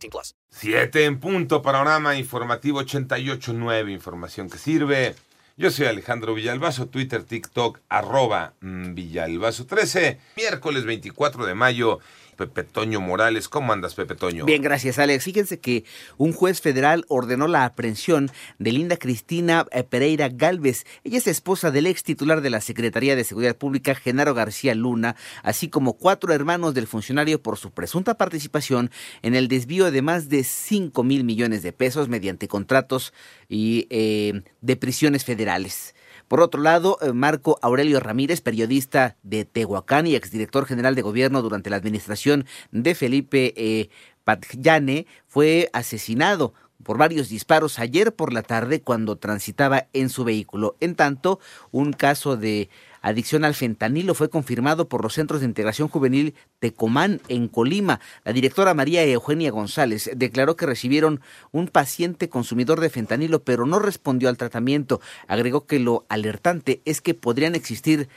18 plus. Siete en punto, panorama informativo 88.9, información que sirve. Yo soy Alejandro Villalbazo, Twitter, TikTok, arroba mm, Villalbazo 13, miércoles 24 de mayo Pepe Toño Morales. ¿Cómo andas, Pepe Toño? Bien, gracias, Alex. Fíjense que un juez federal ordenó la aprehensión de Linda Cristina eh, Pereira Galvez. Ella es esposa del ex titular de la Secretaría de Seguridad Pública, Genaro García Luna, así como cuatro hermanos del funcionario por su presunta participación en el desvío de más de 5 mil millones de pesos mediante contratos y eh, de prisiones federales. Por otro lado, eh, Marco Aurelio Ramírez, periodista de Tehuacán y exdirector general de gobierno durante la administración de Felipe eh, Patjane, fue asesinado por varios disparos ayer por la tarde cuando transitaba en su vehículo. En tanto, un caso de adicción al fentanilo fue confirmado por los Centros de Integración Juvenil Tecomán en Colima. La directora María Eugenia González declaró que recibieron un paciente consumidor de fentanilo, pero no respondió al tratamiento. Agregó que lo alertante es que podrían existir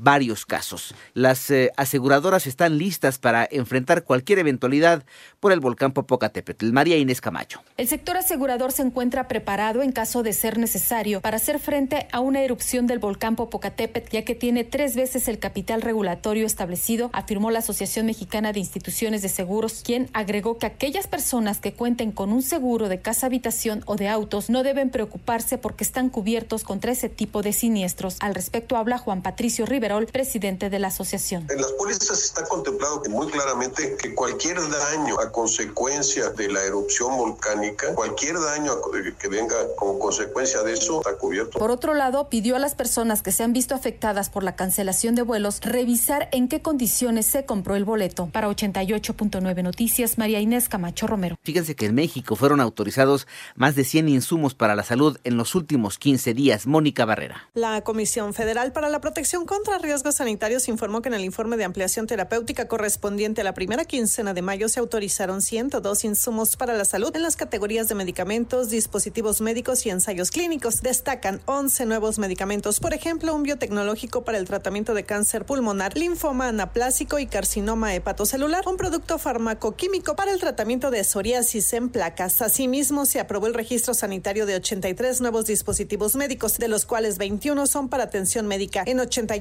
varios casos. Las eh, aseguradoras están listas para enfrentar cualquier eventualidad por el volcán Popocatépetl. María Inés Camacho. El sector asegurador se encuentra preparado en caso de ser necesario para hacer frente a una erupción del volcán Popocatépetl, ya que tiene tres veces el capital regulatorio establecido, afirmó la Asociación Mexicana de Instituciones de Seguros, quien agregó que aquellas personas que cuenten con un seguro de casa habitación o de autos no deben preocuparse porque están cubiertos contra ese tipo de siniestros. Al respecto habla Juan Patricio Rivera presidente de la asociación. En las pólizas está contemplado muy claramente que cualquier daño a consecuencia de la erupción volcánica, cualquier daño que venga como consecuencia de eso está cubierto. Por otro lado, pidió a las personas que se han visto afectadas por la cancelación de vuelos revisar en qué condiciones se compró el boleto. Para 88.9 Noticias, María Inés Camacho Romero. Fíjense que en México fueron autorizados más de 100 insumos para la salud en los últimos 15 días. Mónica Barrera. La Comisión Federal para la Protección contra Riesgos Sanitarios informó que en el informe de ampliación terapéutica correspondiente a la primera quincena de mayo se autorizaron 102 insumos para la salud en las categorías de medicamentos, dispositivos médicos y ensayos clínicos. Destacan 11 nuevos medicamentos, por ejemplo, un biotecnológico para el tratamiento de cáncer pulmonar, linfoma anaplásico y carcinoma hepatocelular, un producto farmacoquímico para el tratamiento de psoriasis en placas. Asimismo, se aprobó el registro sanitario de 83 nuevos dispositivos médicos, de los cuales 21 son para atención médica. En 88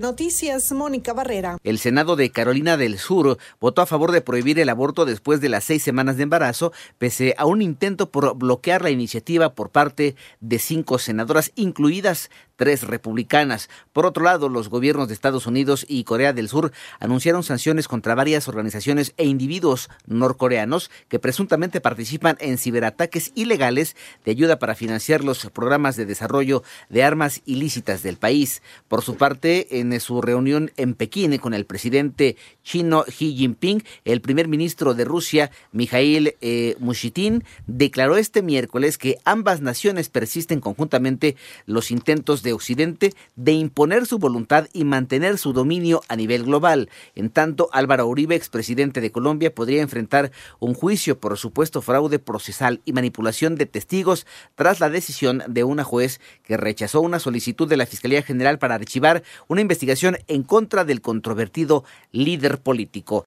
Noticias, Mónica Barrera. El Senado de Carolina del Sur votó a favor de prohibir el aborto después de las seis semanas de embarazo, pese a un intento por bloquear la iniciativa por parte de cinco senadoras, incluidas tres republicanas. Por otro lado, los gobiernos de Estados Unidos y Corea del Sur anunciaron sanciones contra varias organizaciones e individuos norcoreanos que presuntamente participan en ciberataques ilegales de ayuda para financiar los programas de desarrollo de armas ilícitas del país. Por su parte, en su reunión en Pekín con el presidente chino Xi Jinping, el primer ministro de Rusia, Mikhail eh, Mushitin, declaró este miércoles que ambas naciones persisten conjuntamente los intentos de Occidente de imponer su voluntad y mantener su dominio a nivel global. En tanto, Álvaro Uribe, expresidente de Colombia, podría enfrentar un juicio por supuesto fraude procesal y manipulación de testigos tras la decisión de una juez que rechazó una solicitud de la Fiscalía General para archivar una investigación en contra del controvertido líder político.